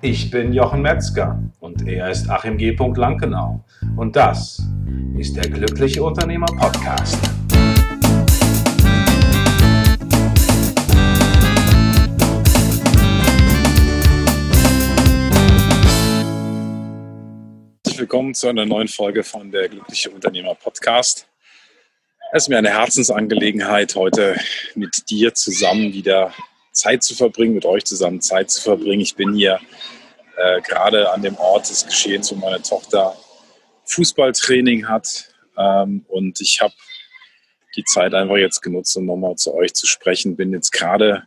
Ich bin Jochen Metzger und er ist Achim G. Lankenau. Und das ist der Glückliche Unternehmer Podcast. Willkommen zu einer neuen Folge von der Glückliche Unternehmer Podcast. Es ist mir eine Herzensangelegenheit, heute mit dir zusammen wieder Zeit zu verbringen, mit euch zusammen Zeit zu verbringen. Ich bin hier äh, gerade an dem Ort des Geschehens, wo meine Tochter Fußballtraining hat. Ähm, und ich habe die Zeit einfach jetzt genutzt, um nochmal zu euch zu sprechen. Bin jetzt gerade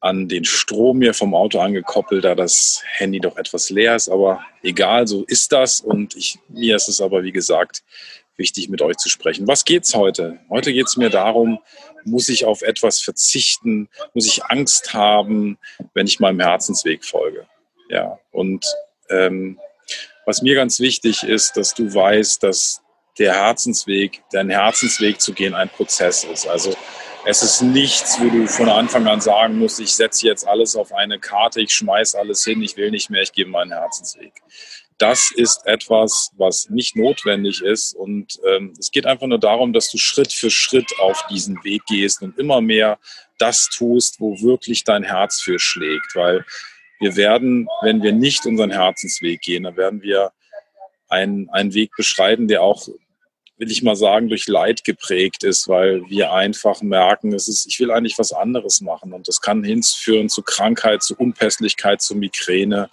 an den Strom mir vom Auto angekoppelt, da das Handy doch etwas leer ist. Aber egal, so ist das. Und ich, mir ist es aber, wie gesagt, wichtig, mit euch zu sprechen. Was geht's heute? Heute geht es mir darum, muss ich auf etwas verzichten? Muss ich Angst haben, wenn ich meinem Herzensweg folge? Ja, und ähm, was mir ganz wichtig ist, dass du weißt, dass der Herzensweg, dein Herzensweg zu gehen, ein Prozess ist. Also es ist nichts, wo du von Anfang an sagen musst, ich setze jetzt alles auf eine Karte, ich schmeiße alles hin, ich will nicht mehr, ich gehe meinen Herzensweg. Das ist etwas, was nicht notwendig ist. Und ähm, es geht einfach nur darum, dass du Schritt für Schritt auf diesen Weg gehst und immer mehr das tust, wo wirklich dein Herz für schlägt. Weil wir werden, wenn wir nicht unseren Herzensweg gehen, dann werden wir einen, einen Weg beschreiten, der auch, will ich mal sagen, durch Leid geprägt ist, weil wir einfach merken, es ist, ich will eigentlich was anderes machen. Und das kann hinführen zu Krankheit, zu Unpässlichkeit, zu Migräne.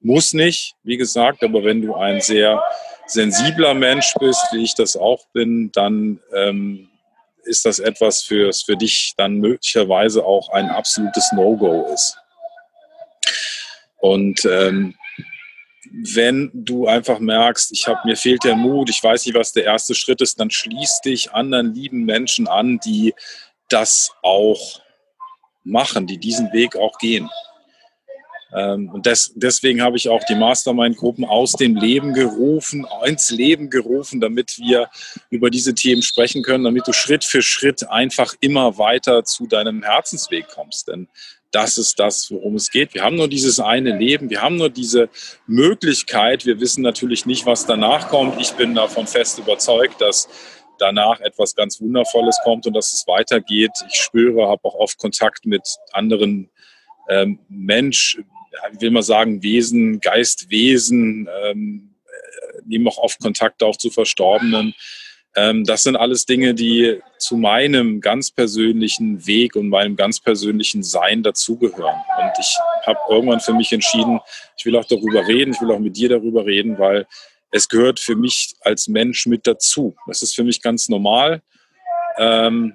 Muss nicht, wie gesagt, aber wenn du ein sehr sensibler Mensch bist, wie ich das auch bin, dann ähm, ist das etwas, für, für dich dann möglicherweise auch ein absolutes No-Go ist. Und ähm, wenn du einfach merkst, ich habe mir fehlt der Mut, ich weiß nicht, was der erste Schritt ist, dann schließ dich anderen lieben Menschen an, die das auch machen, die diesen Weg auch gehen. Ähm, und des, deswegen habe ich auch die Mastermind-Gruppen aus dem Leben gerufen, ins Leben gerufen, damit wir über diese Themen sprechen können, damit du Schritt für Schritt einfach immer weiter zu deinem Herzensweg kommst. Denn das ist das, worum es geht. Wir haben nur dieses eine Leben, wir haben nur diese Möglichkeit. Wir wissen natürlich nicht, was danach kommt. Ich bin davon fest überzeugt, dass danach etwas ganz Wundervolles kommt und dass es weitergeht. Ich spüre, habe auch oft Kontakt mit anderen ähm, Mensch, ich will mal sagen, Wesen, Geistwesen, ähm, äh, nehmen auch oft Kontakt auch zu Verstorbenen. Ähm, das sind alles Dinge, die zu meinem ganz persönlichen Weg und meinem ganz persönlichen Sein dazugehören. Und ich habe irgendwann für mich entschieden, ich will auch darüber reden, ich will auch mit dir darüber reden, weil es gehört für mich als Mensch mit dazu. Das ist für mich ganz normal. Ähm,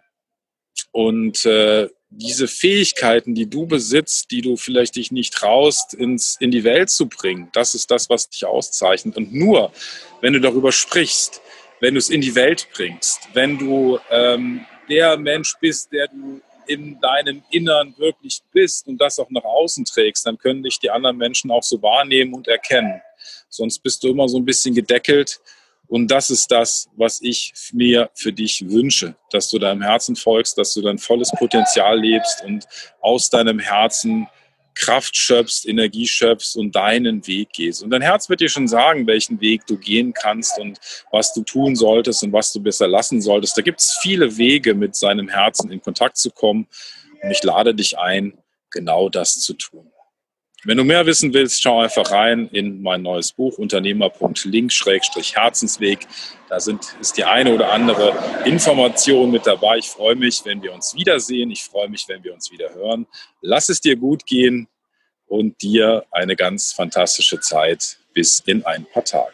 und äh, diese Fähigkeiten, die du besitzt, die du vielleicht dich nicht traust, ins, in die Welt zu bringen, das ist das, was dich auszeichnet. Und nur, wenn du darüber sprichst, wenn du es in die Welt bringst, wenn du ähm, der Mensch bist, der du in deinem Innern wirklich bist und das auch nach außen trägst, dann können dich die anderen Menschen auch so wahrnehmen und erkennen. Sonst bist du immer so ein bisschen gedeckelt und das ist das, was ich mir für dich wünsche, dass du deinem Herzen folgst, dass du dein volles Potenzial lebst und aus deinem Herzen Kraft schöpfst, Energie schöpfst und deinen Weg gehst. Und dein Herz wird dir schon sagen, welchen Weg du gehen kannst und was du tun solltest und was du besser lassen solltest. Da gibt es viele Wege, mit seinem Herzen in Kontakt zu kommen. Und ich lade dich ein, genau das zu tun. Wenn du mehr wissen willst, schau einfach rein in mein neues Buch Unternehmer.link-herzensweg. Da sind, ist die eine oder andere Information mit dabei. Ich freue mich, wenn wir uns wiedersehen. Ich freue mich, wenn wir uns wieder hören. Lass es dir gut gehen und dir eine ganz fantastische Zeit bis in ein paar Tagen.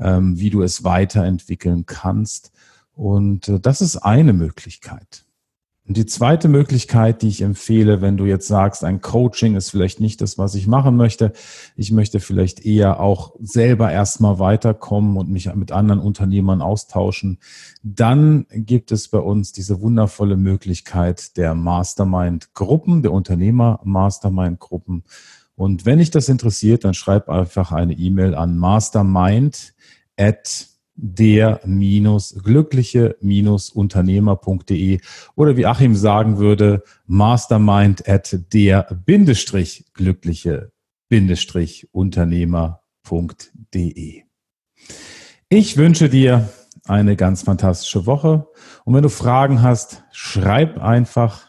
ähm, wie du es weiterentwickeln kannst. Und äh, das ist eine Möglichkeit. Und die zweite Möglichkeit, die ich empfehle, wenn du jetzt sagst, ein Coaching ist vielleicht nicht das, was ich machen möchte, ich möchte vielleicht eher auch selber erstmal weiterkommen und mich mit anderen Unternehmern austauschen, dann gibt es bei uns diese wundervolle Möglichkeit der Mastermind-Gruppen, der Unternehmer-Mastermind-Gruppen. Und wenn dich das interessiert, dann schreib einfach eine E-Mail an mastermind at der-glückliche-unternehmer.de oder wie Achim sagen würde, mastermind at der-glückliche-unternehmer.de. Ich wünsche dir eine ganz fantastische Woche und wenn du Fragen hast, schreib einfach